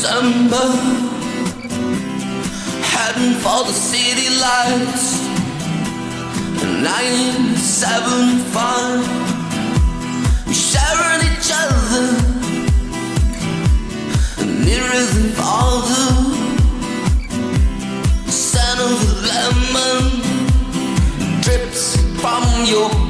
December, heading for the city lights. Nine, seven, five, sharing each other, nearer than farther. Son of lemon drips from your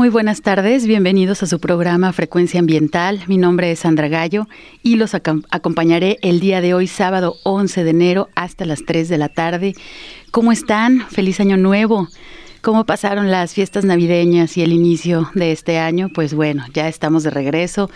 muy buenas tardes. Bienvenidos a su programa Frecuencia Ambiental. Mi nombre es Sandra Gallo y los acompañaré el día de hoy, sábado 11 de enero, hasta las 3 de la tarde. ¿Cómo están? Feliz año nuevo. Cómo pasaron las fiestas navideñas y el inicio de este año. Pues bueno, ya estamos de regreso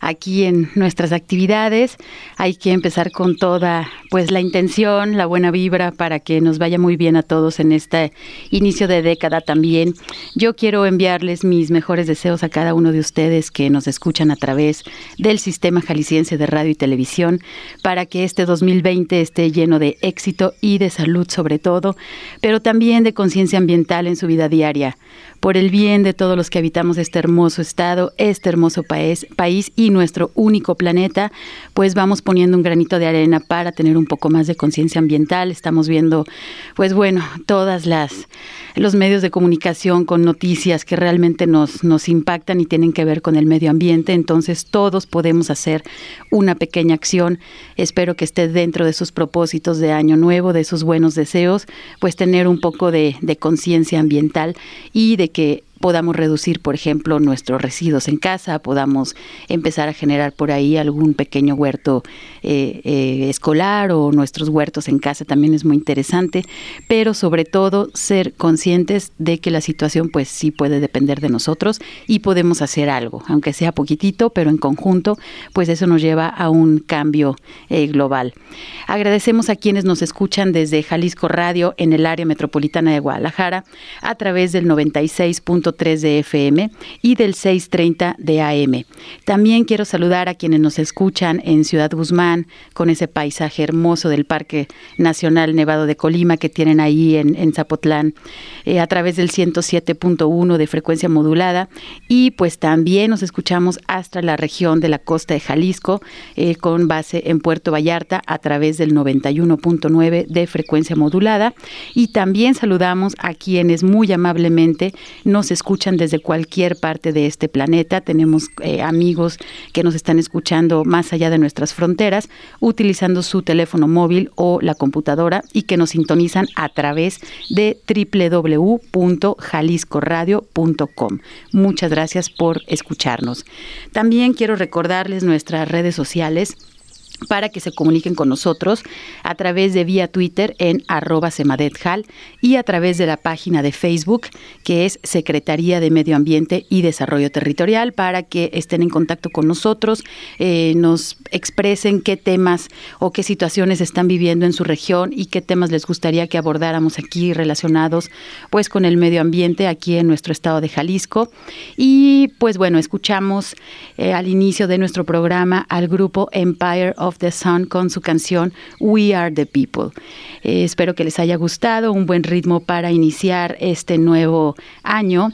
aquí en nuestras actividades. Hay que empezar con toda pues la intención, la buena vibra para que nos vaya muy bien a todos en este inicio de década también. Yo quiero enviarles mis mejores deseos a cada uno de ustedes que nos escuchan a través del sistema jalisciense de radio y televisión para que este 2020 esté lleno de éxito y de salud sobre todo, pero también de conciencia ambiental en su vida diaria, por el bien de todos los que habitamos este hermoso estado, este hermoso país, país y nuestro único planeta, pues vamos poniendo un granito de arena para tener un poco más de conciencia ambiental. Estamos viendo, pues bueno, todas las los medios de comunicación con noticias que realmente nos, nos impactan y tienen que ver con el medio ambiente. Entonces todos podemos hacer una pequeña acción. Espero que esté dentro de sus propósitos de año nuevo, de sus buenos deseos, pues tener un poco de, de conciencia ambiental y de que podamos reducir, por ejemplo, nuestros residuos en casa, podamos empezar a generar por ahí algún pequeño huerto eh, eh, escolar o nuestros huertos en casa también es muy interesante, pero sobre todo ser conscientes de que la situación pues sí puede depender de nosotros y podemos hacer algo, aunque sea poquitito, pero en conjunto, pues eso nos lleva a un cambio eh, global. Agradecemos a quienes nos escuchan desde Jalisco Radio en el área metropolitana de Guadalajara a través del 96. 3 de FM y del 630 de AM. También quiero saludar a quienes nos escuchan en Ciudad Guzmán con ese paisaje hermoso del Parque Nacional Nevado de Colima que tienen ahí en, Zapotlán eh, a través del 107.1 de frecuencia modulada y pues también nos escuchamos hasta la región de la costa de Jalisco eh, con base en Puerto Vallarta a través del 91.9 de frecuencia modulada y también saludamos a quienes muy amablemente nos escuchan desde cualquier parte de este planeta. Tenemos eh, amigos que nos están escuchando más allá de nuestras fronteras, utilizando su teléfono móvil o la computadora y que nos sintonizan a través de www.jaliscoradio.com. Muchas gracias por escucharnos. También quiero recordarles nuestras redes sociales para que se comuniquen con nosotros a través de vía Twitter en arroba y a través de la página de Facebook que es Secretaría de Medio Ambiente y Desarrollo Territorial para que estén en contacto con nosotros, eh, nos expresen qué temas o qué situaciones están viviendo en su región y qué temas les gustaría que abordáramos aquí relacionados pues con el medio ambiente aquí en nuestro estado de Jalisco. Y pues bueno, escuchamos eh, al inicio de nuestro programa al grupo Empire of the Sun con su canción We Are the People. Eh, espero que les haya gustado, un buen ritmo para iniciar este nuevo año.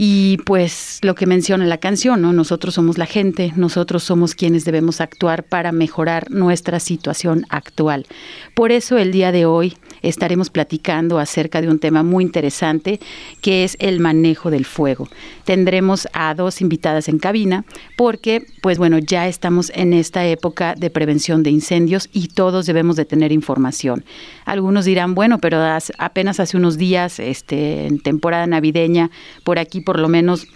Y pues lo que menciona la canción, ¿no? Nosotros somos la gente, nosotros somos quienes debemos actuar para mejorar nuestra situación actual. Por eso el día de hoy estaremos platicando acerca de un tema muy interesante que es el manejo del fuego. Tendremos a dos invitadas en cabina porque, pues bueno, ya estamos en esta época de prevención de incendios y todos debemos de tener información. Algunos dirán, bueno, pero apenas hace unos días, este, en temporada navideña, por aquí por lo menos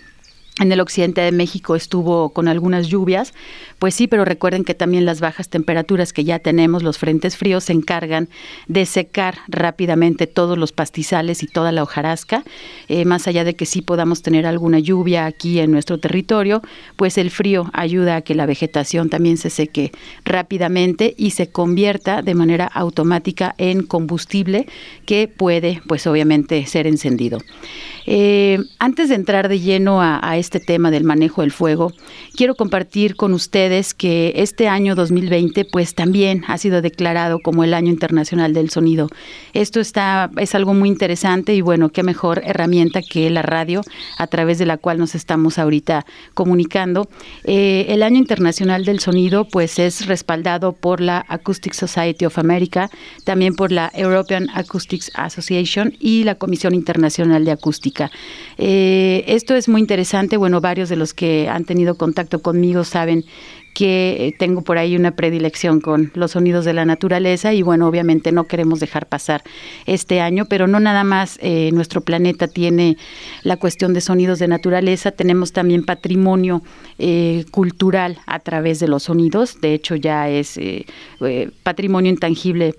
en el occidente de México estuvo con algunas lluvias, pues sí, pero recuerden que también las bajas temperaturas que ya tenemos, los frentes fríos, se encargan de secar rápidamente todos los pastizales y toda la hojarasca. Eh, más allá de que sí podamos tener alguna lluvia aquí en nuestro territorio, pues el frío ayuda a que la vegetación también se seque rápidamente y se convierta de manera automática en combustible que puede, pues obviamente, ser encendido. Eh, antes de entrar de lleno a, este tema del manejo del fuego, quiero compartir con ustedes que este año 2020 pues también ha sido declarado como el año internacional del sonido. Esto está es algo muy interesante y bueno, qué mejor herramienta que la radio a través de la cual nos estamos ahorita comunicando. Eh, el año internacional del sonido pues es respaldado por la Acoustic Society of America, también por la European Acoustics Association y la Comisión Internacional de Acústica. Eh, esto es muy interesante. Bueno, varios de los que han tenido contacto conmigo saben que eh, tengo por ahí una predilección con los sonidos de la naturaleza y bueno, obviamente no queremos dejar pasar este año, pero no nada más eh, nuestro planeta tiene la cuestión de sonidos de naturaleza, tenemos también patrimonio cultural a través de los sonidos, de hecho ya es patrimonio intangible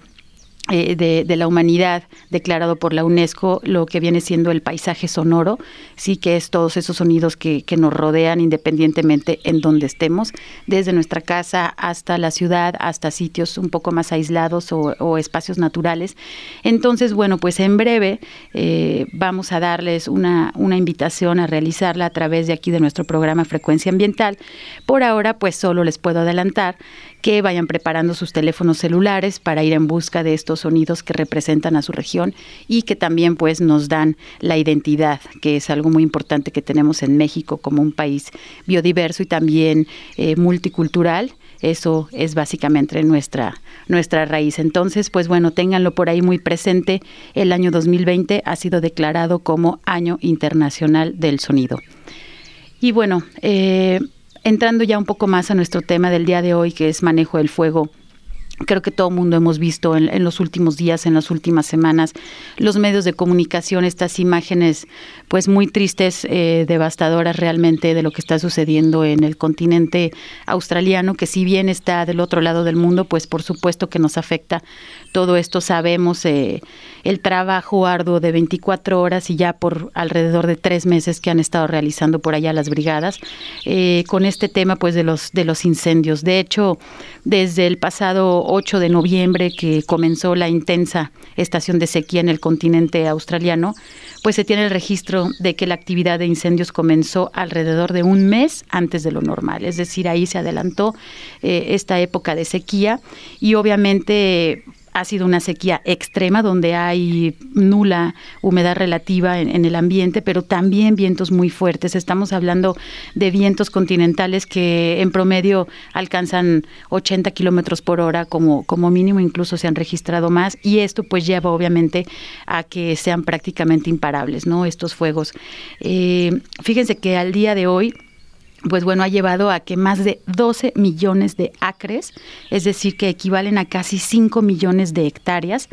eh, de, la humanidad declarado por la UNESCO, lo que viene siendo el paisaje sonoro, sí que es todos esos sonidos que, nos rodean independientemente en donde estemos, desde nuestra casa hasta la ciudad, hasta sitios un poco más aislados o, espacios naturales. Entonces, bueno, pues en breve eh, vamos a darles una, una invitación a realizarla a través de aquí de nuestro programa Frecuencia Ambiental. Por ahora, pues solo les puedo adelantar que vayan preparando sus teléfonos celulares para ir en busca de estos sonidos que representan a su región y que también pues nos dan la identidad, que es algo muy importante que tenemos en México como un país biodiverso y también eh, multicultural. Eso es básicamente nuestra, nuestra raíz. Entonces, pues bueno, ténganlo por ahí muy presente. El año 2020 ha sido declarado como Año Internacional del Sonido. Y bueno, eh, entrando ya un poco más a nuestro tema del día de hoy, que es manejo del fuego creo que todo el mundo hemos visto en, los últimos días, en las últimas semanas, los medios de comunicación, estas imágenes pues muy tristes, eh, devastadoras realmente de lo que está sucediendo en el continente australiano, que si bien está del otro lado del mundo, pues por supuesto que nos afecta todo esto. Sabemos eh, el trabajo arduo de 24 horas y ya por alrededor de tres meses que han estado realizando por allá las brigadas eh, con este tema pues de los, de los incendios. De hecho, desde el pasado 8 de noviembre que comenzó la intensa estación de sequía en el continente australiano, pues se tiene el registro de que la actividad de incendios comenzó alrededor de un mes antes de lo normal. Es decir, ahí se adelantó eh, esta época de sequía y obviamente ha sido una sequía extrema donde hay nula humedad relativa en, el ambiente, pero también vientos muy fuertes. Estamos hablando de vientos continentales que en promedio alcanzan 80 kilómetros por hora como, como mínimo, incluso se han registrado más, y esto pues lleva obviamente a que sean prácticamente imparables, ¿no? Estos fuegos. Eh, fíjense que al día de hoy pues bueno, ha llevado a que más de 12 millones de acres, es decir, que equivalen a casi 5 millones de hectáreas,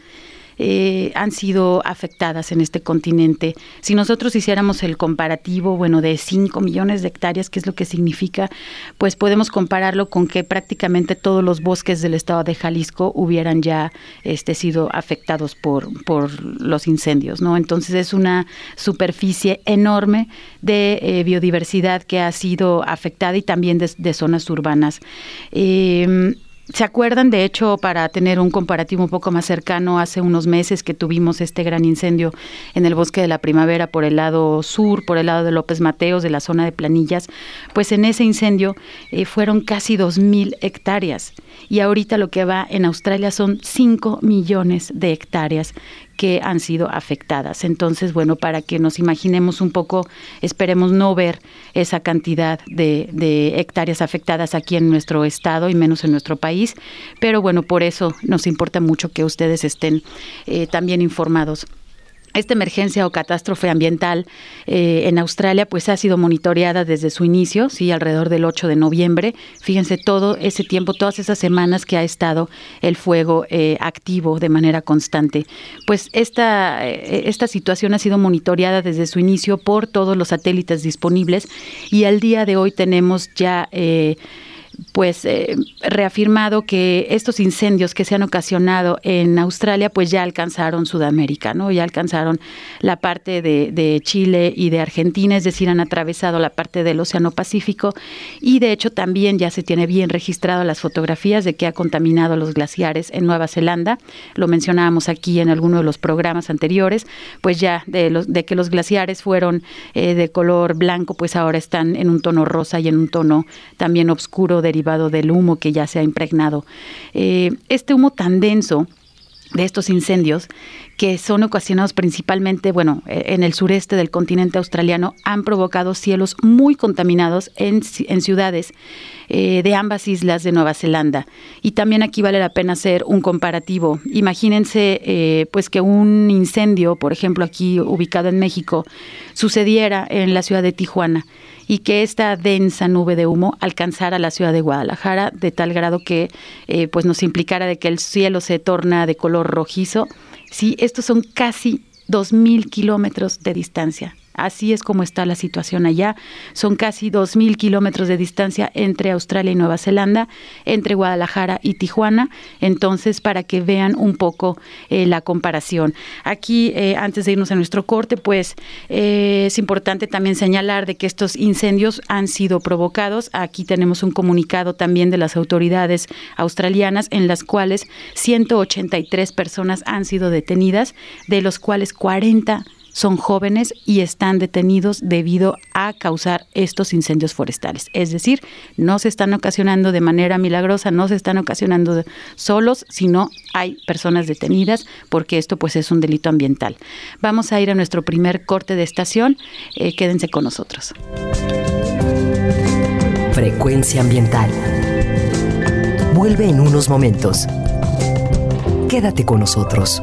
eh, han sido afectadas en este continente. Si nosotros hiciéramos el comparativo, bueno, de 5 millones de hectáreas, ¿qué es lo que significa? Pues podemos compararlo con que prácticamente todos los bosques del estado de Jalisco hubieran ya este, sido afectados por, por los incendios, ¿no? Entonces es una superficie enorme de eh, biodiversidad que ha sido afectada y también de, zonas urbanas. Eh, ¿Se acuerdan, de hecho, para tener un comparativo un poco más cercano, hace unos meses que tuvimos este gran incendio en el bosque de la primavera por el lado sur, por el lado de López Mateos, de la zona de Planillas? Pues en ese incendio eh, fueron casi 2.000 hectáreas y ahorita lo que va en Australia son 5 millones de hectáreas que han sido afectadas. Entonces, bueno, para que nos imaginemos un poco, esperemos no ver esa cantidad de, hectáreas afectadas aquí en nuestro estado y menos en nuestro país, pero bueno, por eso nos importa mucho que ustedes estén eh, también informados. Esta emergencia o catástrofe ambiental eh, en Australia pues ha sido monitoreada desde su inicio, sí, alrededor del 8 de noviembre. Fíjense todo ese tiempo, todas esas semanas que ha estado el fuego eh, activo de manera constante. Pues esta, eh, esta situación ha sido monitoreada desde su inicio por todos los satélites disponibles y al día de hoy tenemos ya pues eh, reafirmado que estos incendios que se han ocasionado en Australia pues ya alcanzaron Sudamérica, ¿no? Ya alcanzaron la parte de, de, Chile y de Argentina, es decir, han atravesado la parte del Océano Pacífico y de hecho también ya se tiene bien registrado las fotografías de que ha contaminado los glaciares en Nueva Zelanda, lo mencionábamos aquí en alguno de los programas anteriores, pues ya de, los, de que los glaciares fueron eh, de color blanco, pues ahora están en un tono rosa y en un tono también oscuro derivado del humo que ya se ha impregnado. Eh, este humo tan denso de estos incendios que son ocasionados principalmente, bueno, eh, en el sureste del continente australiano, han provocado cielos muy contaminados en, ciudades eh, de ambas islas de Nueva Zelanda. Y también aquí vale la pena hacer un comparativo. Imagínense, pues, que un incendio, por ejemplo, aquí ubicado en México, sucediera en la ciudad de Tijuana y que esta densa nube de humo alcanzara la ciudad de Guadalajara de tal grado que eh, pues nos implicara de que el cielo se torna de color rojizo. Sí, estos son casi dos mil kilómetros de distancia Así es como está la situación allá. Son casi 2.000 kilómetros de distancia entre Australia y Nueva Zelanda, entre Guadalajara y Tijuana. Entonces, para que vean un poco eh, la comparación. Aquí, eh, antes de irnos a nuestro corte, pues eh, es importante también señalar de que estos incendios han sido provocados. Aquí tenemos un comunicado también de las autoridades australianas en las cuales 183 personas han sido detenidas, de los cuales 40 son jóvenes y están detenidos debido a causar estos incendios forestales. Es decir, no se están ocasionando de manera milagrosa, no se están ocasionando solos, sino hay personas detenidas porque esto pues es un delito ambiental. Vamos a ir a nuestro primer corte de estación. Eh, quédense con nosotros. Frecuencia ambiental. Vuelve en unos momentos. Quédate con nosotros.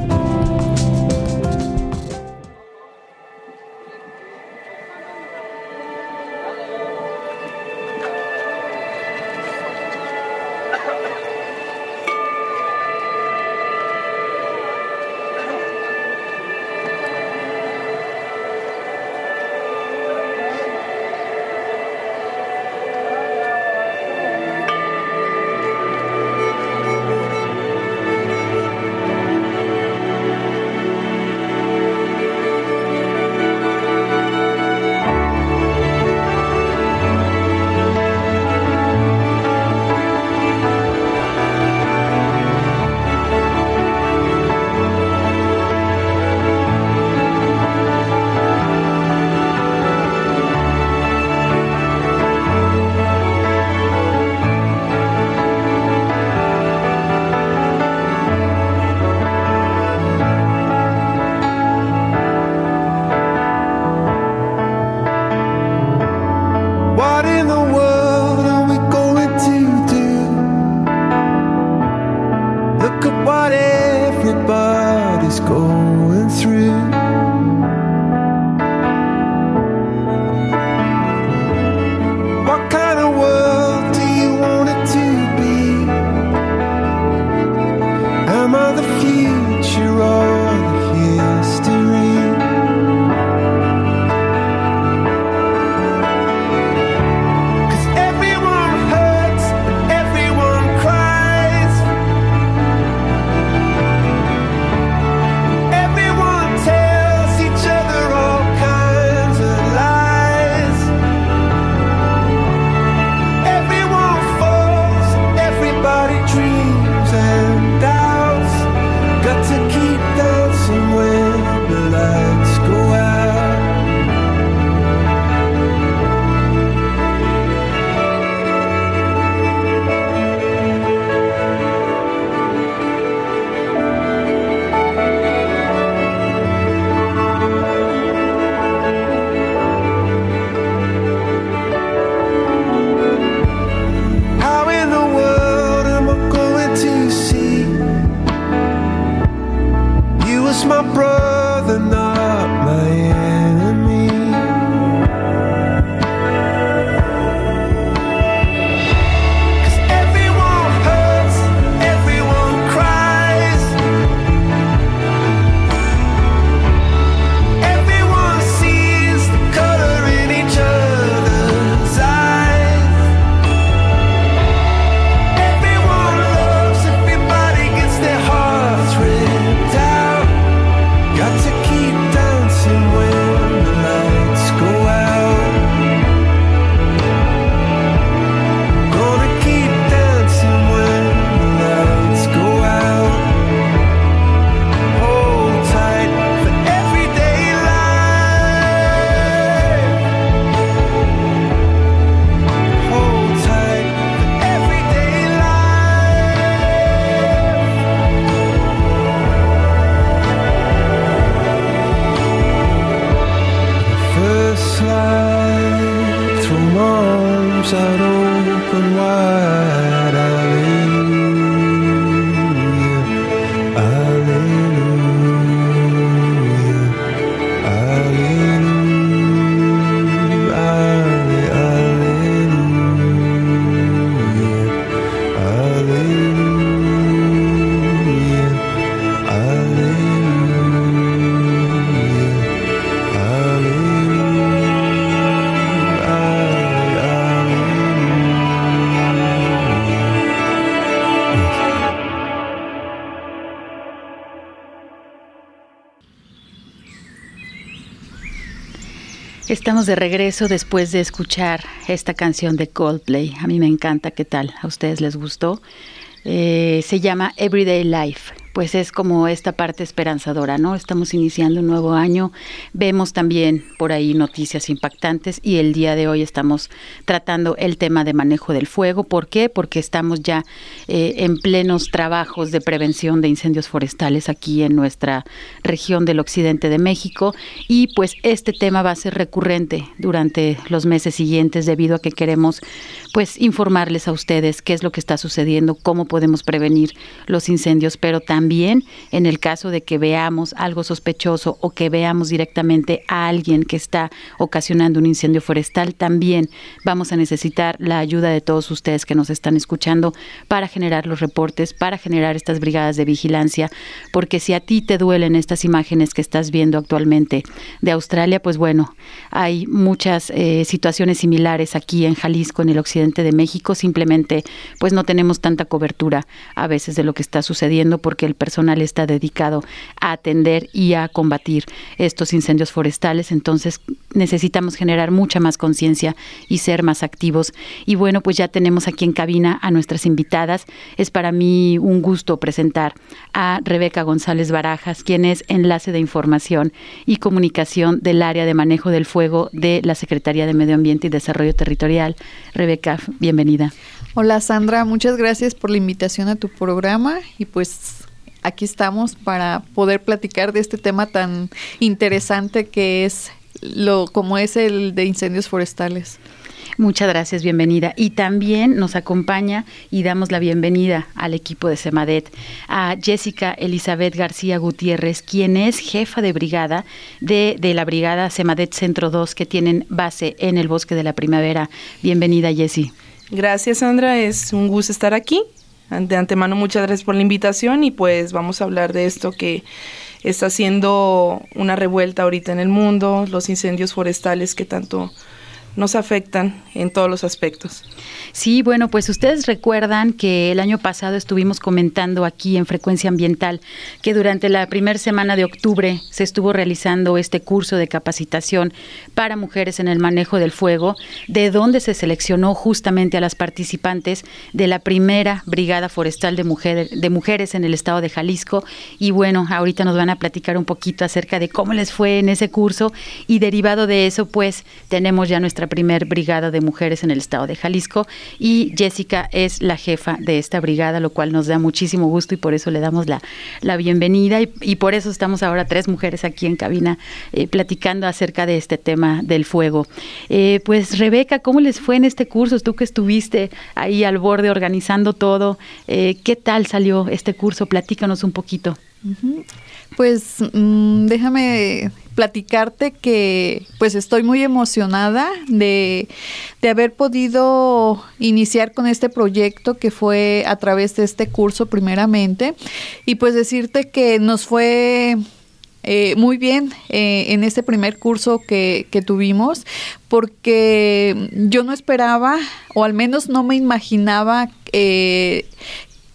Estamos de regreso después de escuchar esta canción de Coldplay. A mí me encanta, ¿qué tal? ¿A ustedes les gustó? Eh, se llama Everyday Life pues es como esta parte esperanzadora, ¿no? Estamos iniciando un nuevo año, vemos también por ahí noticias impactantes y el día de hoy estamos tratando el tema de manejo del fuego. ¿Por qué? Porque estamos ya eh, en plenos trabajos de prevención de incendios forestales aquí en nuestra región del occidente de México y pues este tema va a ser recurrente durante los meses siguientes debido a que queremos pues informarles a ustedes qué es lo que está sucediendo, cómo podemos prevenir los incendios, pero también también en el caso de que veamos algo sospechoso o que veamos directamente a alguien que está ocasionando un incendio forestal, también vamos a necesitar la ayuda de todos ustedes que nos están escuchando para generar los reportes, para generar estas brigadas de vigilancia, porque si a ti te duelen estas imágenes que estás viendo actualmente de Australia, pues bueno, hay muchas eh, situaciones similares aquí en Jalisco, en el occidente de México, simplemente pues no tenemos tanta cobertura a veces de lo que está sucediendo porque el personal está dedicado a atender y a combatir estos incendios forestales, entonces necesitamos generar mucha más conciencia y ser más activos. Y bueno, pues ya tenemos aquí en cabina a nuestras invitadas. Es para mí un gusto presentar a Rebeca González Barajas, quien es enlace de información y comunicación del área de manejo del fuego de la Secretaría de Medio Ambiente y Desarrollo Territorial. Rebeca, bienvenida. Hola Sandra, muchas gracias por la invitación a tu programa y pues aquí estamos para poder platicar de este tema tan interesante que es lo como es el de incendios forestales. Muchas gracias, bienvenida. Y también nos acompaña y damos la bienvenida al equipo de Semadet a Jessica Elizabeth García Gutiérrez, quien es jefa de brigada de, de la brigada Semadet Centro 2, que tienen base en el Bosque de la Primavera. Bienvenida, Jessie. Gracias, Sandra. Es un gusto estar aquí de antemano, muchas gracias por la invitación y pues vamos a hablar de esto que está haciendo una revuelta ahorita en el mundo, los incendios forestales que tanto nos afectan en todos los aspectos. Sí, bueno, pues ustedes recuerdan que el año pasado estuvimos comentando aquí en Frecuencia Ambiental que durante la primera semana de octubre se estuvo realizando este curso de capacitación para mujeres en el manejo del fuego, de donde se seleccionó justamente a las participantes de la primera Brigada Forestal de, de Mujeres en el estado de Jalisco. Y bueno, ahorita nos van a platicar un poquito acerca de cómo les fue en ese curso y derivado de eso, pues tenemos ya nuestra primer brigada de mujeres en el estado de Jalisco y Jessica es la jefa de esta brigada, lo cual nos da muchísimo gusto y por eso le damos la, la bienvenida y, por eso estamos ahora tres mujeres aquí en cabina eh, platicando acerca de este tema del fuego. Eh, pues Rebeca, ¿cómo les fue en este curso? Tú que estuviste ahí al borde organizando todo, eh, ¿qué tal salió este curso? Platícanos un poquito. Pues mm, déjame platicarte que pues estoy muy emocionada de, de, haber podido iniciar con este proyecto que fue a través de este curso primeramente y pues decirte que nos fue eh, muy bien eh, en este primer curso que, que, tuvimos porque yo no esperaba o al menos no me imaginaba eh,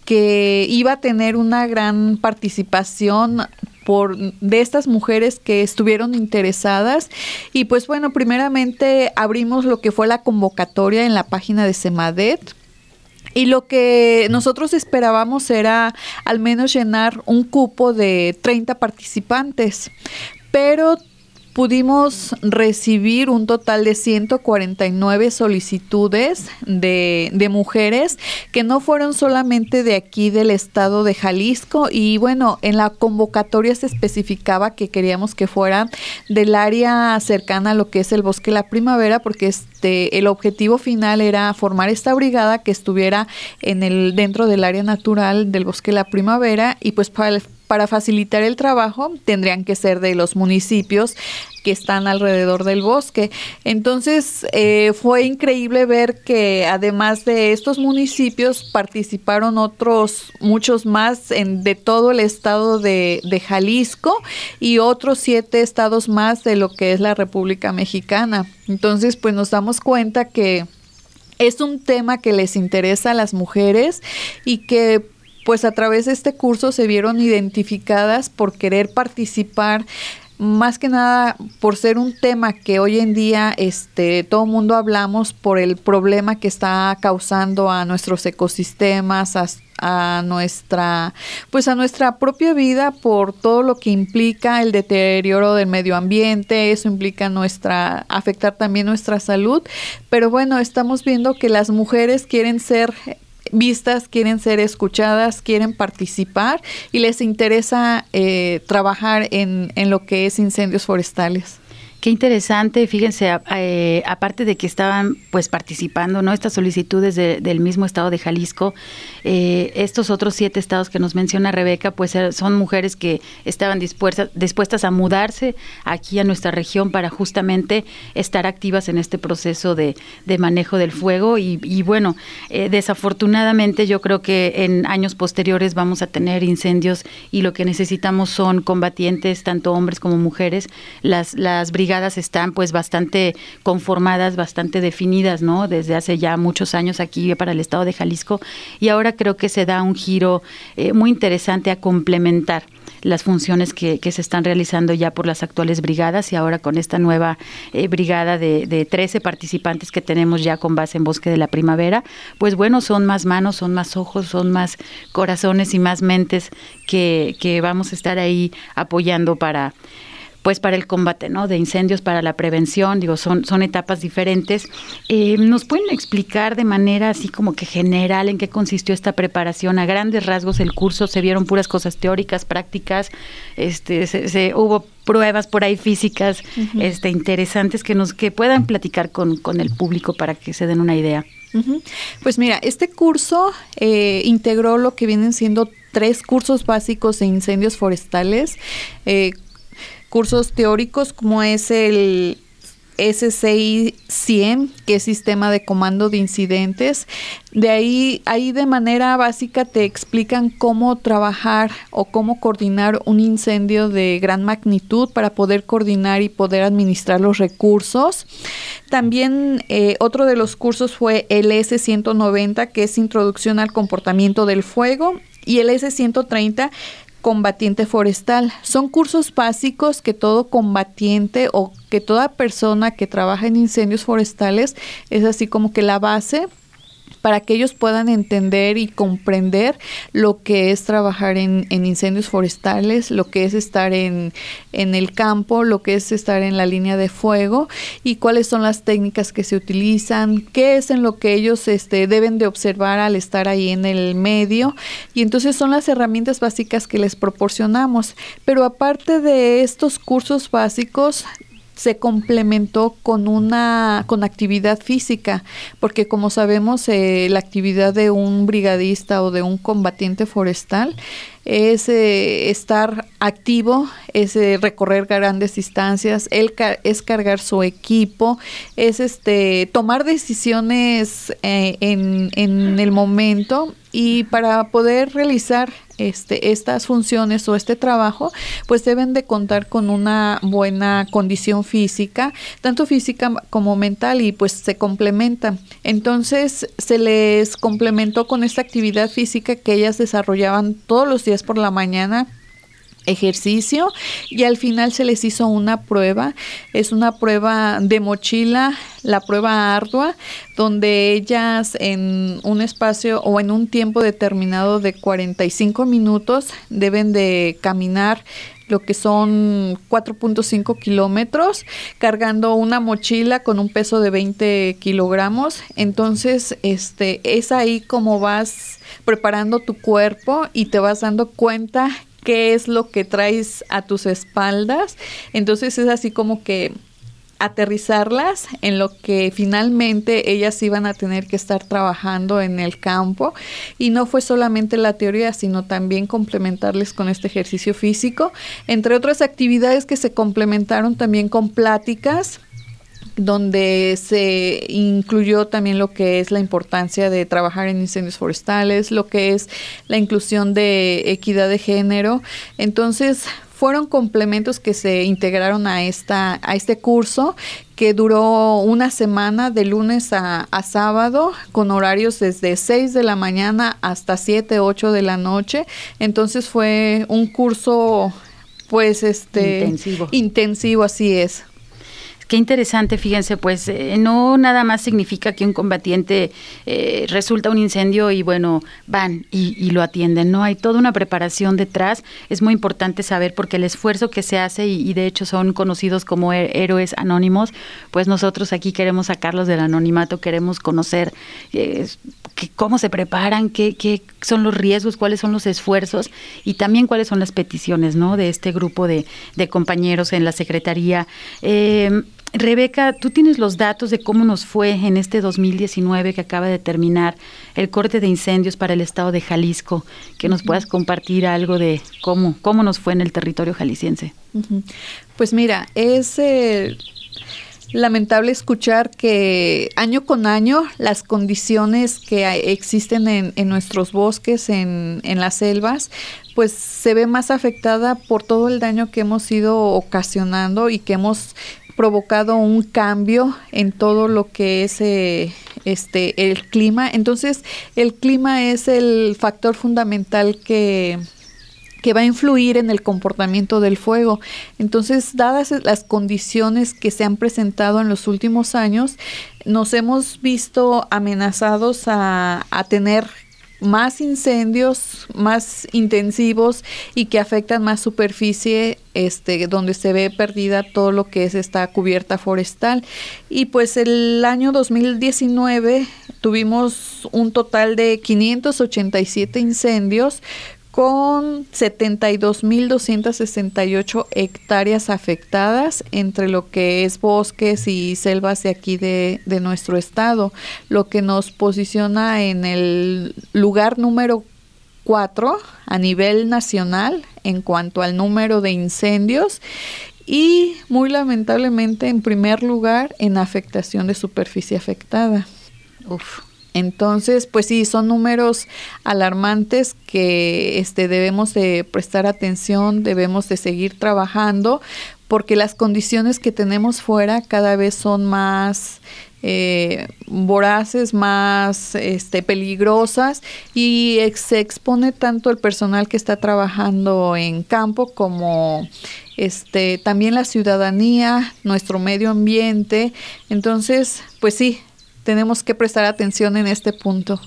que iba a tener una gran participación por de estas mujeres que estuvieron interesadas y pues bueno, primeramente abrimos lo que fue la convocatoria en la página de Semadet. Y lo que nosotros esperábamos era al menos llenar un cupo de 30 participantes, pero pudimos recibir un total de 149 solicitudes de, mujeres que no fueron solamente de aquí del estado de Jalisco. Y bueno, en la convocatoria se especificaba que queríamos que fueran del área cercana a lo que es el bosque La Primavera porque este el objetivo final era formar esta brigada que estuviera en el dentro del área natural del bosque La Primavera. Y pues para el para facilitar el trabajo tendrían que ser de los municipios que están alrededor del bosque. Entonces eh, fue increíble ver que además de estos municipios participaron otros, muchos más de todo el estado de, de Jalisco y otros siete estados más de lo que es la República Mexicana. Entonces pues nos damos cuenta que es un tema que les interesa a las mujeres y que pues a través de este curso se vieron identificadas por querer participar más que nada por ser un tema que hoy en día este todo mundo hablamos por el problema que está causando a nuestros ecosistemas a, nuestra pues a nuestra propia vida por todo lo que implica el deterioro del medio ambiente eso implica nuestra afectar también nuestra salud. Pero bueno estamos viendo que las mujeres quieren ser vistas, quieren ser escuchadas, quieren participar y les interesa eh, trabajar en, en lo que es incendios forestales. Qué interesante, fíjense, eh, aparte de que estaban pues participando, ¿no? Estas solicitudes del mismo estado de Jalisco, eh, estos otros siete estados que nos menciona Rebeca, pues eh, son mujeres que estaban dispuestas, dispuestas a mudarse aquí a nuestra región para justamente estar activas en este proceso de, manejo del fuego. Y, y bueno, desafortunadamente yo creo que en años posteriores vamos a tener incendios y lo que necesitamos son combatientes, tanto hombres como mujeres. Las, las brigadas están pues bastante conformadas, bastante definidas, ¿no? Desde hace ya muchos años aquí para el estado de Jalisco y ahora creo que se da un giro eh, muy interesante a complementar las funciones que, se están realizando ya por las actuales brigadas y ahora con esta nueva eh, brigada de, de 13 participantes que tenemos ya con base en Bosque de la Primavera, pues bueno, son más manos, son más ojos, son más corazones y más mentes que, que vamos a estar ahí apoyando para pues para el combate ¿no? de incendios, para la prevención, digo, son, son etapas diferentes. Eh, ¿Nos pueden explicar de manera así como que general en qué consistió esta preparación? A grandes rasgos el curso, se vieron puras cosas teóricas, prácticas, este, se, hubo pruebas por ahí físicas este, interesantes que nos que puedan platicar con, con el público para que se den una idea. Pues mira, este curso eh, integró lo que vienen siendo tres cursos básicos de incendios forestales. Eh, cursos teóricos como es el SCI 100, que es sistema de comando de incidentes. De ahí, ahí de manera básica te explican cómo trabajar o cómo coordinar un incendio de gran magnitud para poder coordinar y poder administrar los recursos. También eh, otro de los cursos fue el S190, que es Introducción al Comportamiento del Fuego, y el S130 combatiente forestal. Son cursos básicos que todo combatiente o que toda persona que trabaja en incendios forestales es así como que la base para que ellos puedan entender y comprender lo que es trabajar en, incendios forestales, lo que es estar en, el campo, lo que es estar en la línea de fuego y cuáles son las técnicas que se utilizan, qué es en lo que ellos este, deben de observar al estar ahí en el medio. Y entonces son las herramientas básicas que les proporcionamos. Pero aparte de estos cursos básicos, se complementó con una con actividad física porque como sabemos eh, la actividad de un brigadista o de un combatiente forestal es eh, estar activo, es eh, recorrer grandes distancias, es cargar su equipo, es este tomar decisiones en, en el momento y para poder realizar este, estas funciones o este trabajo, pues deben de contar con una buena condición física, tanto física como mental, y pues se complementan. Entonces se les complementó con esta actividad física que ellas desarrollaban todos los días por la mañana ejercicio y al final se les hizo una prueba, es una prueba de mochila, la prueba ardua, donde ellas en un espacio o en un tiempo determinado de 45 minutos deben de caminar lo que son 4.5 kilómetros, cargando una mochila con un peso de 20 kilogramos. Entonces, este, es ahí como vas preparando tu cuerpo y te vas dando cuenta qué es lo que traes a tus espaldas. Entonces es así como que aterrizarlas en lo que finalmente ellas iban a tener que estar trabajando en el campo y no fue solamente la teoría sino también complementarles con este ejercicio físico entre otras actividades que se complementaron también con pláticas donde se incluyó también lo que es la importancia de trabajar en incendios forestales, lo que es la inclusión de equidad de género. Entonces, fueron complementos que se integraron a esta a este curso que duró una semana de lunes a, a, sábado con horarios desde 6 de la mañana hasta 7, 8 de la noche. Entonces fue un curso pues este intensivo. Intensivo, así es. Qué interesante, fíjense, pues eh, no nada más significa que un combatiente eh, resulta un incendio y bueno, van y, lo atienden, ¿no? Hay toda una preparación detrás, es muy importante saber porque el esfuerzo que se hace y, de hecho son conocidos como héroes anónimos, pues nosotros aquí queremos sacarlos del anonimato, queremos conocer eh, cómo se preparan, qué, qué son los riesgos, cuáles son los esfuerzos y también cuáles son las peticiones, ¿no? De este grupo de, compañeros en la Secretaría. Eh, Rebeca, tú tienes los datos de cómo nos fue en este 2019 que acaba de terminar el corte de incendios para el estado de Jalisco, que nos puedas compartir algo de cómo, cómo nos fue en el territorio jalisciense. Pues mira, es eh, lamentable escuchar que año con año las condiciones que existen en, en nuestros bosques, en, en las selvas, pues se ve más afectada por todo el daño que hemos ido ocasionando y que hemos provocado un cambio en todo lo que es eh, este el clima. Entonces, el clima es el factor fundamental que que va a influir en el comportamiento del fuego. Entonces, dadas las condiciones que se han presentado en los últimos años, nos hemos visto amenazados a, a tener más incendios más intensivos y que afectan más superficie este donde se ve perdida todo lo que es esta cubierta forestal. Y pues el año 2019 tuvimos un total de 587 incendios con 72.268 hectáreas afectadas entre lo que es bosques y selvas de aquí de, nuestro estado, lo que nos posiciona en el lugar número 4 a nivel nacional en cuanto al número de incendios y muy lamentablemente en primer lugar en afectación de superficie afectada. Uf. Entonces, pues sí, son números alarmantes que este, debemos de prestar atención, debemos de seguir trabajando, porque las condiciones que tenemos fuera cada vez son más eh, voraces, más este, peligrosas y se expone tanto el personal que está trabajando en campo como este, también la ciudadanía, nuestro medio ambiente. Entonces, pues sí, tenemos que prestar atención en este punto.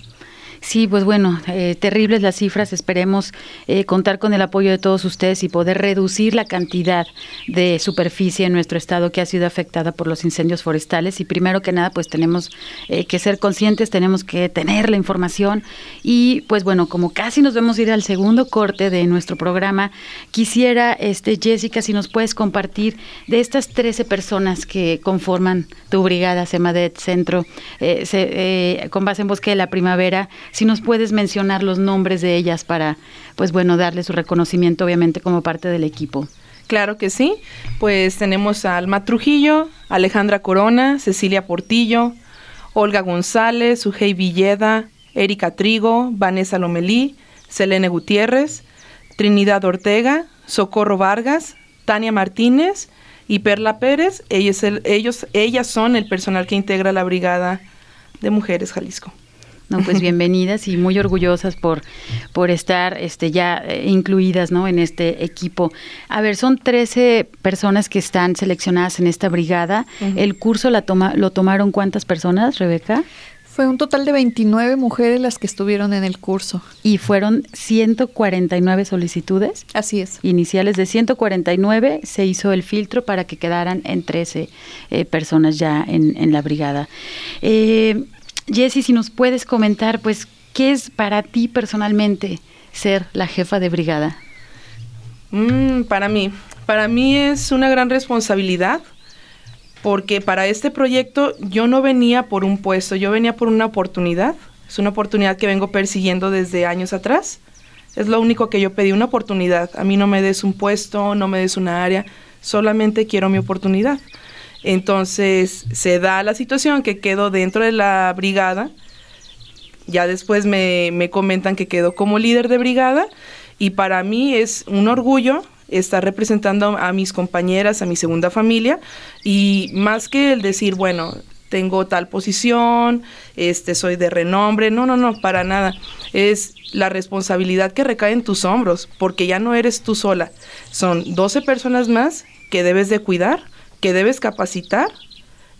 Sí, pues bueno, eh, terribles las cifras. Esperemos eh, contar con el apoyo de todos ustedes y poder reducir la cantidad de superficie en nuestro estado que ha sido afectada por los incendios forestales. Y primero que nada, pues tenemos eh, que ser conscientes, tenemos que tener la información. Y pues bueno, como casi nos vemos ir al segundo corte de nuestro programa, quisiera, este Jessica, si nos puedes compartir de estas 13 personas que conforman tu brigada SEMADET Centro, con base en Bosque de la Primavera si nos puedes mencionar los nombres de ellas para, pues bueno, darle su reconocimiento obviamente como parte del equipo. Claro que sí. Pues tenemos a Alma Trujillo, Alejandra Corona, Cecilia Portillo, Olga González, Sujei Villeda, Erika Trigo, Vanessa Lomelí, Selene Gutiérrez, Trinidad Ortega, Socorro Vargas, Tania Martínez y Perla Pérez. Ellos, ellos, ellas son el personal que integra la Brigada de Mujeres Jalisco. No, pues bienvenidas y muy orgullosas por, por estar este, ya eh, incluidas ¿no? en este equipo. A ver, son 13 personas que están seleccionadas en esta brigada. ¿El curso la toma, lo tomaron cuántas personas, Rebeca? Fue un total de 29 mujeres las que estuvieron en el curso. ¿Y fueron 149 solicitudes? Así es. Iniciales de 149 se hizo el filtro para que quedaran en 13 eh, personas ya en, en la brigada. Eh, Jessy, si nos puedes comentar, pues, ¿qué es para ti personalmente ser la jefa de brigada? Mm, para mí, para mí es una gran responsabilidad porque para este proyecto yo no venía por un puesto, yo venía por una oportunidad. Es una oportunidad que vengo persiguiendo desde años atrás. Es lo único que yo pedí, una oportunidad. A mí no me des un puesto, no me des una área, solamente quiero mi oportunidad. Entonces se da la situación que quedo dentro de la brigada. Ya después me, me comentan que quedo como líder de brigada y para mí es un orgullo estar representando a mis compañeras, a mi segunda familia y más que el decir, bueno, tengo tal posición, este, soy de renombre. No, no, no, para nada. Es la responsabilidad que recae en tus hombros, porque ya no eres tú sola. Son 12 personas más que debes de cuidar, que debes capacitar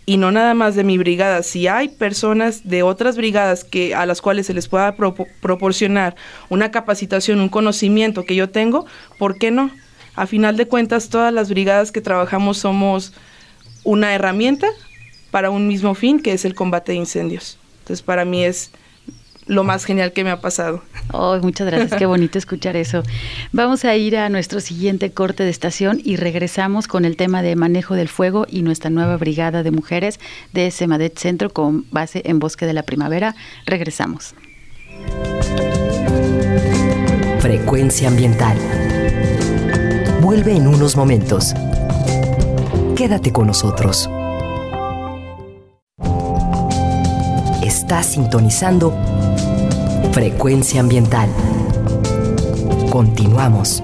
y no nada más de mi brigada. Si hay personas de otras brigadas que a las cuales se les pueda proporcionar una capacitación, un conocimiento que yo tengo, ¿por qué no? A final de cuentas, todas las brigadas que trabajamos somos una herramienta para un mismo fin, que es el combate de incendios. Entonces, para mí es lo más genial que me ha pasado. Oh, muchas gracias, qué bonito escuchar eso. Vamos a ir a nuestro siguiente corte de estación y regresamos con el tema de manejo del fuego y nuestra nueva brigada de mujeres de Semadet Centro con base en Bosque de la Primavera. Regresamos. Frecuencia ambiental. Vuelve en unos momentos. Quédate con nosotros. Sintonizando Frecuencia ambiental. Continuamos.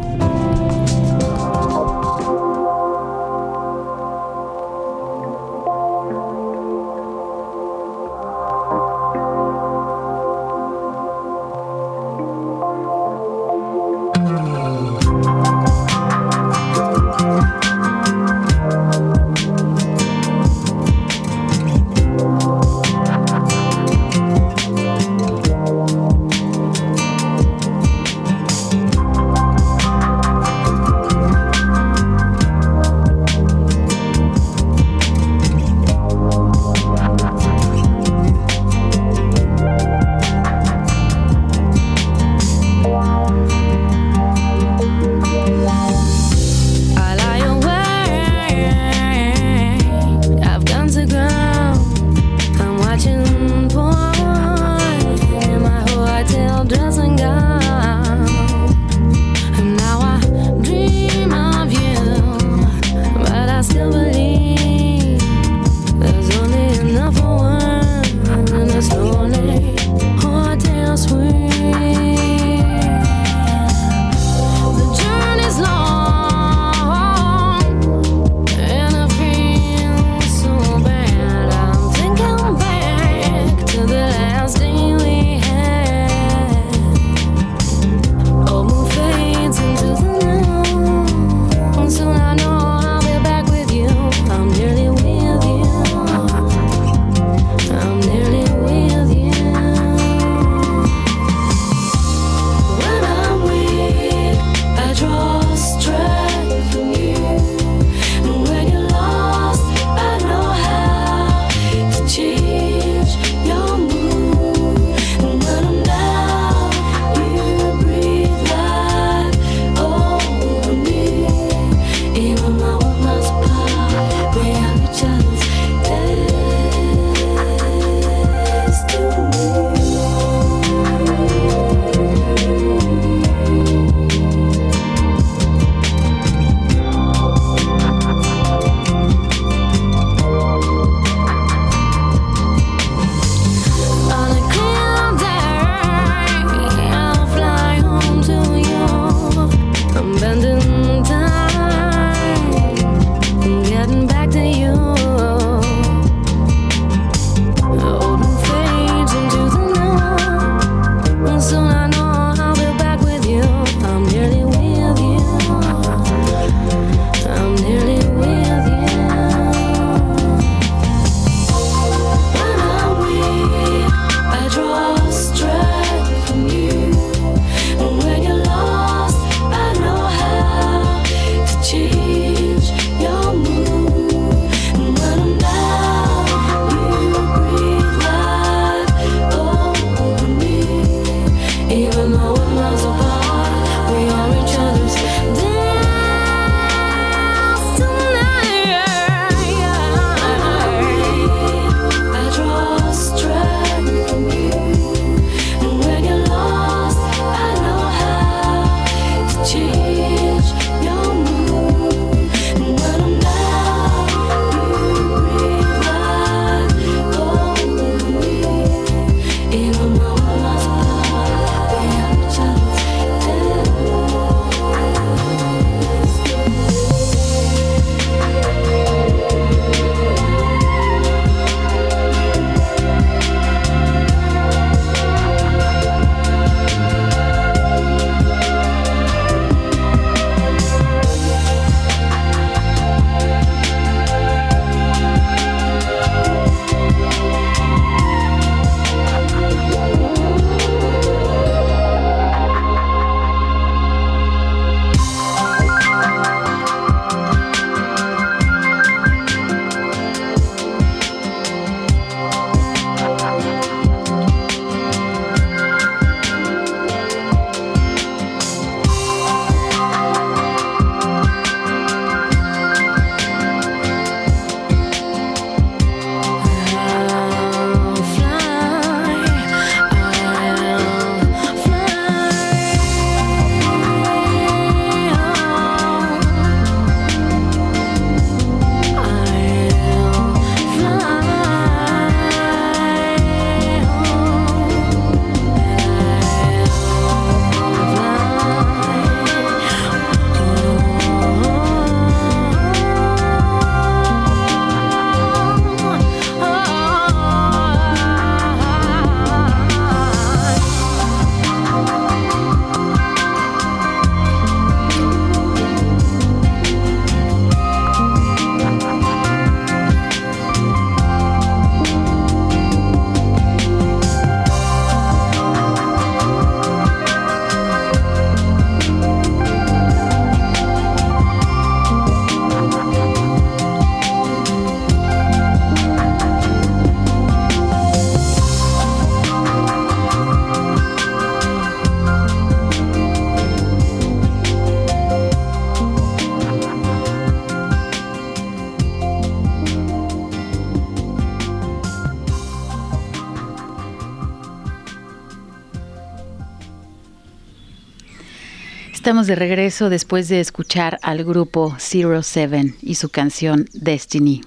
Estamos de regreso después de escuchar al grupo Zero Seven y su canción Destiny.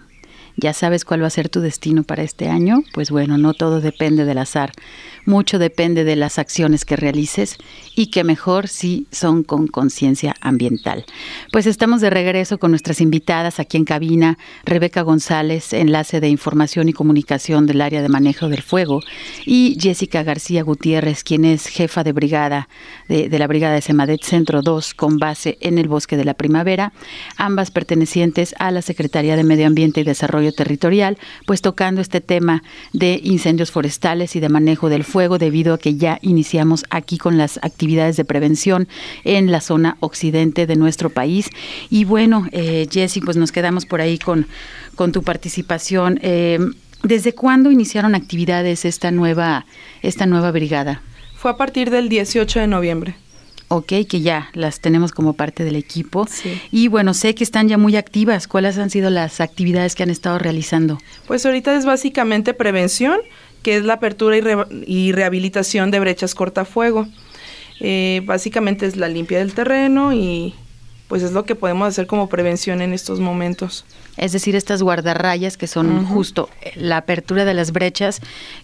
¿Ya sabes cuál va a ser tu destino para este año? Pues bueno, no todo depende del azar. Mucho depende de las acciones que realices y que mejor si son con conciencia ambiental. Pues estamos de regreso con nuestras invitadas aquí en cabina, Rebeca González, enlace de información y comunicación del área de manejo del fuego, y Jessica García Gutiérrez, quien es jefa de brigada de, la brigada de Semadet Centro 2 con base en el Bosque de la Primavera, ambas pertenecientes a la Secretaría de Medio Ambiente y Desarrollo Territorial, pues tocando este tema de incendios forestales y de manejo del fuego debido a que ya iniciamos aquí con las actividades de prevención en la zona occidente de nuestro país. Y bueno, eh, Jessy, pues nos quedamos por ahí con, con tu participación. Eh, ¿Desde cuándo iniciaron actividades esta nueva, esta nueva brigada? Fue a partir del 18 de noviembre. Ok, que ya las tenemos como parte del equipo. Y bueno, sé que están ya muy activas. ¿Cuáles han sido las actividades que han estado realizando? Pues ahorita es básicamente prevención, que es la apertura y, rehabilitación de brechas cortafuego. Eh, básicamente es la limpia del terreno y pues es lo que podemos hacer como prevención en estos momentos. Es decir, estas guardarrayas que son justo la apertura de las brechas,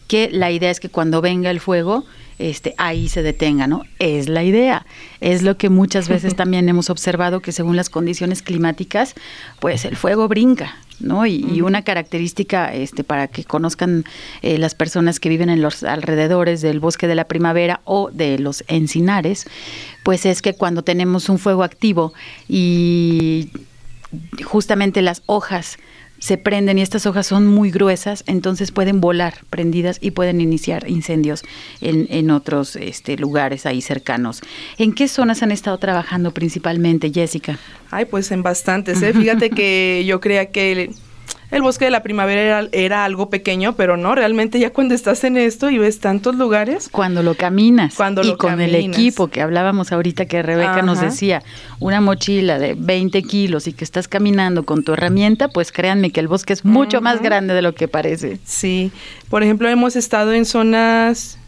que la idea es que cuando venga el fuego, este, ahí se detenga, ¿no? Es la idea. Es lo que muchas veces también hemos observado que según las condiciones climáticas, pues el fuego brinca, ¿no? Y, una característica, este, para que conozcan eh, las personas que viven en los alrededores del bosque de la primavera o de los encinares, pues es que cuando tenemos un fuego activo y justamente las hojas se prenden y estas hojas son muy gruesas, entonces pueden volar prendidas y pueden iniciar incendios en, en otros este, lugares ahí cercanos. ¿En qué zonas han estado trabajando principalmente, Jessica? Ay, pues en bastantes. ¿eh? Fíjate que yo creía que el bosque de la primavera era, algo pequeño, pero no, realmente ya cuando estás en esto y ves tantos lugares. Cuando lo caminas. Cuando y con el equipo que hablábamos ahorita que Rebeca nos decía, una mochila de 20 kilos y que estás caminando con tu herramienta, pues créanme que el bosque es mucho más grande de lo que parece. Sí, por ejemplo, hemos estado en zonas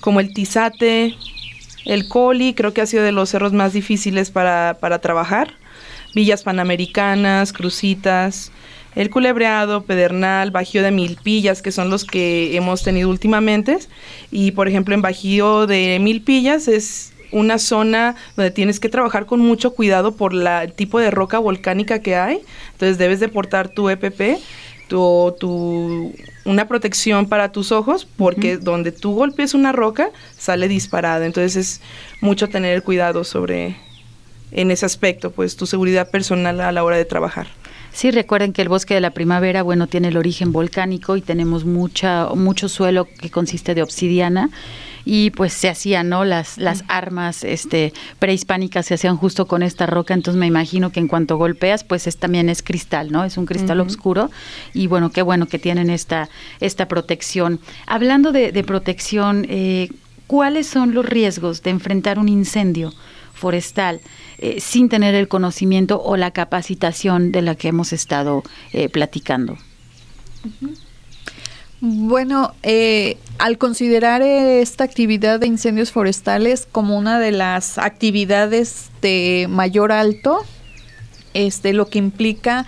como el Tizate, el Coli, creo que ha sido de los cerros más difíciles para, para trabajar. Villas Panamericanas, Crucitas, el culebreado, pedernal, bajío de milpillas, que son los que hemos tenido últimamente. Y por ejemplo, en bajío de milpillas es una zona donde tienes que trabajar con mucho cuidado por la, el tipo de roca volcánica que hay. Entonces debes de portar tu EPP, tu, tu, una protección para tus ojos, porque donde tú golpes una roca sale disparada. Entonces es mucho tener cuidado sobre en ese aspecto, pues tu seguridad personal a la hora de trabajar. Sí, recuerden que el bosque de la primavera, bueno, tiene el origen volcánico y tenemos mucha, mucho suelo que consiste de obsidiana y pues se hacían, ¿no? Las, las armas este, prehispánicas se hacían justo con esta roca, entonces me imagino que en cuanto golpeas, pues es, también es cristal, ¿no? Es un cristal oscuro y bueno, qué bueno que tienen esta, esta protección. Hablando de, protección, eh, ¿cuáles son los riesgos de enfrentar un incendio forestal? Eh, sin tener el conocimiento o la capacitación de la que hemos estado eh, platicando. Bueno, eh, al considerar esta actividad de incendios forestales como una de las actividades de mayor alto, este, lo que implica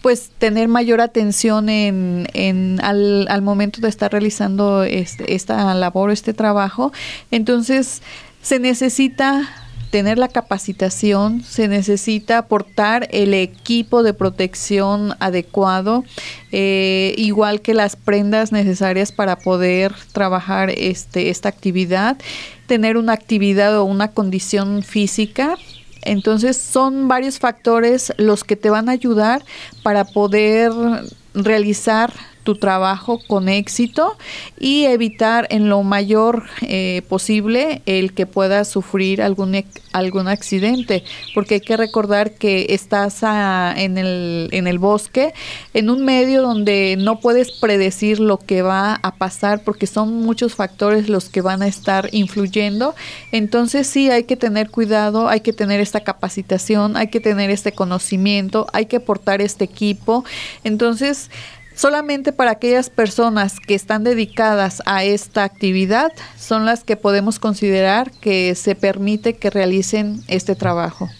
pues tener mayor atención en, en al, al, momento de estar realizando este, esta labor, este trabajo, entonces se necesita tener la capacitación, se necesita aportar el equipo de protección adecuado, eh, igual que las prendas necesarias para poder trabajar este, esta actividad, tener una actividad o una condición física. Entonces son varios factores los que te van a ayudar para poder realizar tu trabajo con éxito y evitar en lo mayor eh, posible el que puedas sufrir algún, algún accidente, porque hay que recordar que estás en, el, en el bosque, en un medio donde no puedes predecir lo que va a pasar, porque son muchos factores los que van a estar influyendo. Entonces sí hay que tener cuidado, hay que tener esta capacitación, hay que tener este conocimiento, hay que portar este equipo. Entonces, Solamente para aquellas personas que están dedicadas a esta actividad son las que podemos considerar que se permite que realicen este trabajo.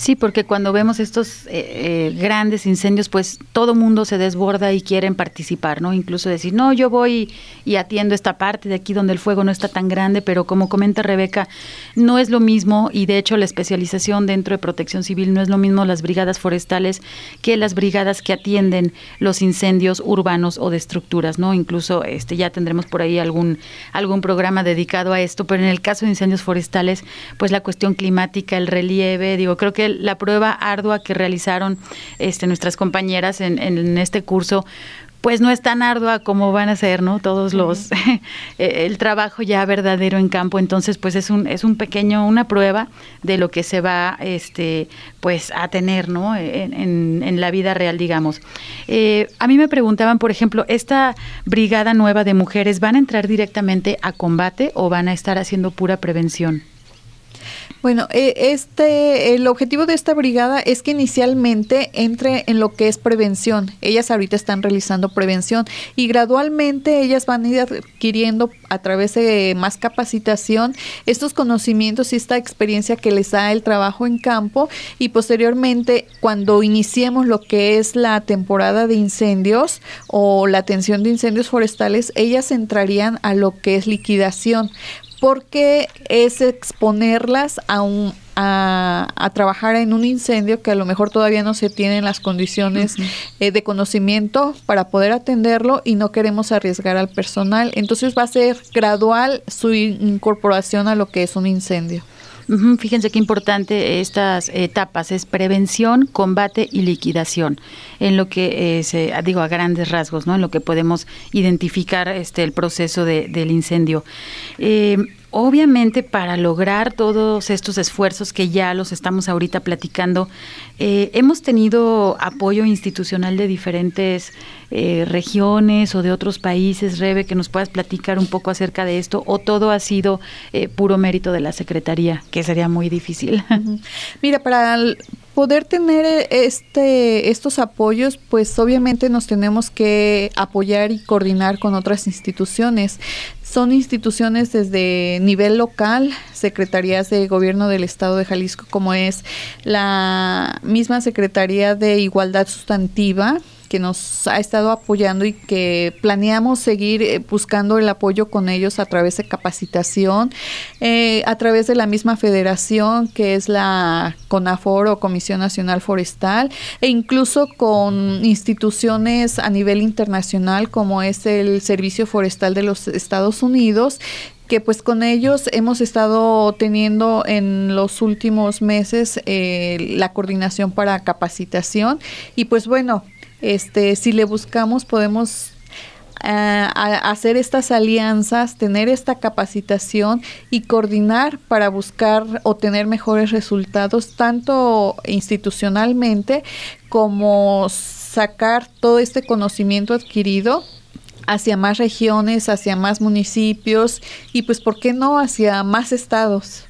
Sí, porque cuando vemos estos eh, eh, grandes incendios, pues todo mundo se desborda y quieren participar, ¿no? Incluso decir, no, yo voy y atiendo esta parte de aquí donde el fuego no está tan grande, pero como comenta Rebeca, no es lo mismo y de hecho la especialización dentro de protección civil no es lo mismo las brigadas forestales que las brigadas que atienden los incendios urbanos o de estructuras, ¿no? Incluso este ya tendremos por ahí algún algún programa dedicado a esto, pero en el caso de incendios forestales, pues la cuestión climática, el relieve, digo, creo que la prueba ardua que realizaron este, nuestras compañeras en, en este curso pues no es tan ardua como van a ser, ¿no? Todos los eh, el trabajo ya verdadero en campo, entonces pues es un es un pequeño una prueba de lo que se va este pues a tener, ¿no? En, en, la vida real, digamos. Eh, a mí me preguntaban, por ejemplo, esta brigada nueva de mujeres van a entrar directamente a combate o van a estar haciendo pura prevención. Bueno, eh, este, el objetivo de esta brigada es que inicialmente entre en lo que es prevención. Ellas ahorita están realizando prevención y gradualmente ellas van a ir adquiriendo a través de más capacitación estos conocimientos y esta experiencia que les da el trabajo en campo y posteriormente cuando iniciemos lo que es la temporada de incendios o la atención de incendios forestales, ellas entrarían a lo que es liquidación porque es exponerlas a un a, trabajar en un incendio que a lo mejor todavía no se tienen las condiciones eh, de conocimiento para poder atenderlo y no queremos arriesgar al personal. Entonces va a ser gradual su incorporación a lo que es un incendio. Fíjense qué importante estas etapas es prevención, combate y liquidación. En lo que se digo a grandes rasgos, ¿no? En lo que podemos identificar este el proceso de, del incendio. Eh, Obviamente para lograr todos estos esfuerzos que ya los estamos ahorita platicando, eh, hemos tenido apoyo institucional de diferentes eh, regiones o de otros países. Rebe, que nos puedas platicar un poco acerca de esto, o todo ha sido eh, puro mérito de la Secretaría, que sería muy difícil. Mira, para poder tener este estos apoyos, pues obviamente nos tenemos que apoyar y coordinar con otras instituciones. Son instituciones desde nivel local, secretarías de gobierno del estado de Jalisco, como es la misma Secretaría de Igualdad Sustantiva, que nos ha estado apoyando y que planeamos seguir eh, buscando el apoyo con ellos a través de capacitación, eh, a través de la misma federación que es la CONAFOR o Comisión Nacional Forestal e incluso con instituciones a nivel internacional como es el Servicio Forestal de los Estados Unidos que pues con ellos hemos estado teniendo en los últimos meses eh, la coordinación para capacitación. Y pues bueno, este, si le buscamos podemos eh, hacer estas alianzas, tener esta capacitación y coordinar para buscar obtener mejores resultados, tanto institucionalmente como sacar todo este conocimiento adquirido hacia más regiones, hacia más municipios y pues, ¿por qué no hacia más estados?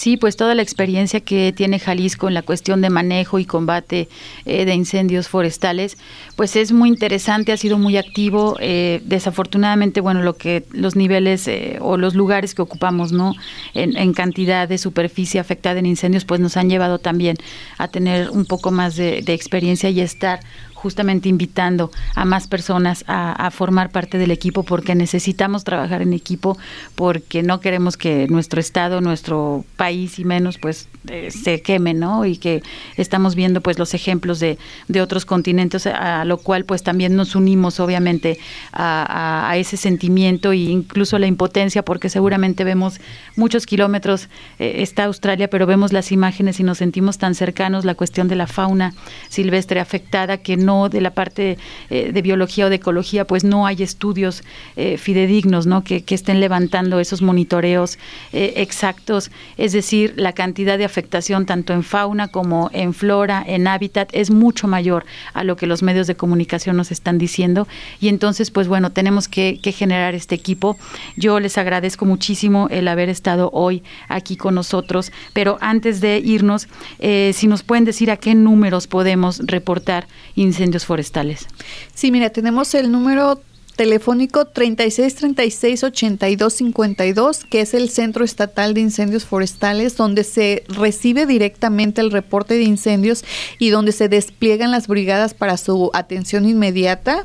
Sí, pues toda la experiencia que tiene Jalisco en la cuestión de manejo y combate eh, de incendios forestales, pues es muy interesante, ha sido muy activo. Eh, desafortunadamente, bueno, lo que los niveles eh, o los lugares que ocupamos, ¿no? En, cantidad de superficie afectada en incendios, pues nos han llevado también a tener un poco más de, de experiencia y estar justamente invitando a más personas a, formar parte del equipo porque necesitamos trabajar en equipo porque no queremos que nuestro estado, nuestro país y menos pues eh, se queme, ¿no? Y que estamos viendo pues los ejemplos de, de otros continentes a lo cual pues también nos unimos obviamente a, ese sentimiento e incluso la impotencia porque seguramente vemos muchos kilómetros eh, está Australia pero vemos las imágenes y nos sentimos tan cercanos la cuestión de la fauna silvestre afectada que no de la parte eh, de biología o de ecología, pues no hay estudios eh, fidedignos, ¿no? Que, estén levantando esos monitoreos eh, exactos, es decir, la cantidad de afectación tanto en fauna como en flora, en hábitat, es mucho mayor a lo que los medios de comunicación nos están diciendo. Y entonces, pues bueno, tenemos que, que generar este equipo. Yo les agradezco muchísimo el haber estado hoy aquí con nosotros, pero antes de irnos, si nos pueden decir a qué números podemos reportar incendios incendios forestales? Sí, mira, tenemos el número telefónico 36 36 82 52, que es el Centro Estatal de Incendios Forestales, donde se recibe directamente el reporte de incendios y donde se despliegan las brigadas para su atención inmediata.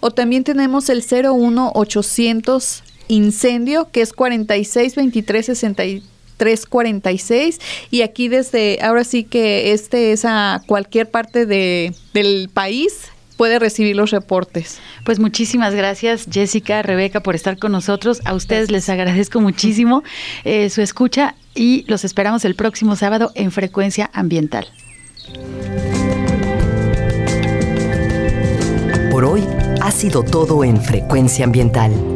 O también tenemos el 01 800 incendio, que es 46 23 63 346 y aquí desde ahora sí que este es a cualquier parte de, del país puede recibir los reportes. Pues muchísimas gracias Jessica, Rebeca por estar con nosotros. A ustedes les agradezco muchísimo eh, su escucha y los esperamos el próximo sábado en Frecuencia Ambiental. Por hoy ha sido todo en Frecuencia Ambiental.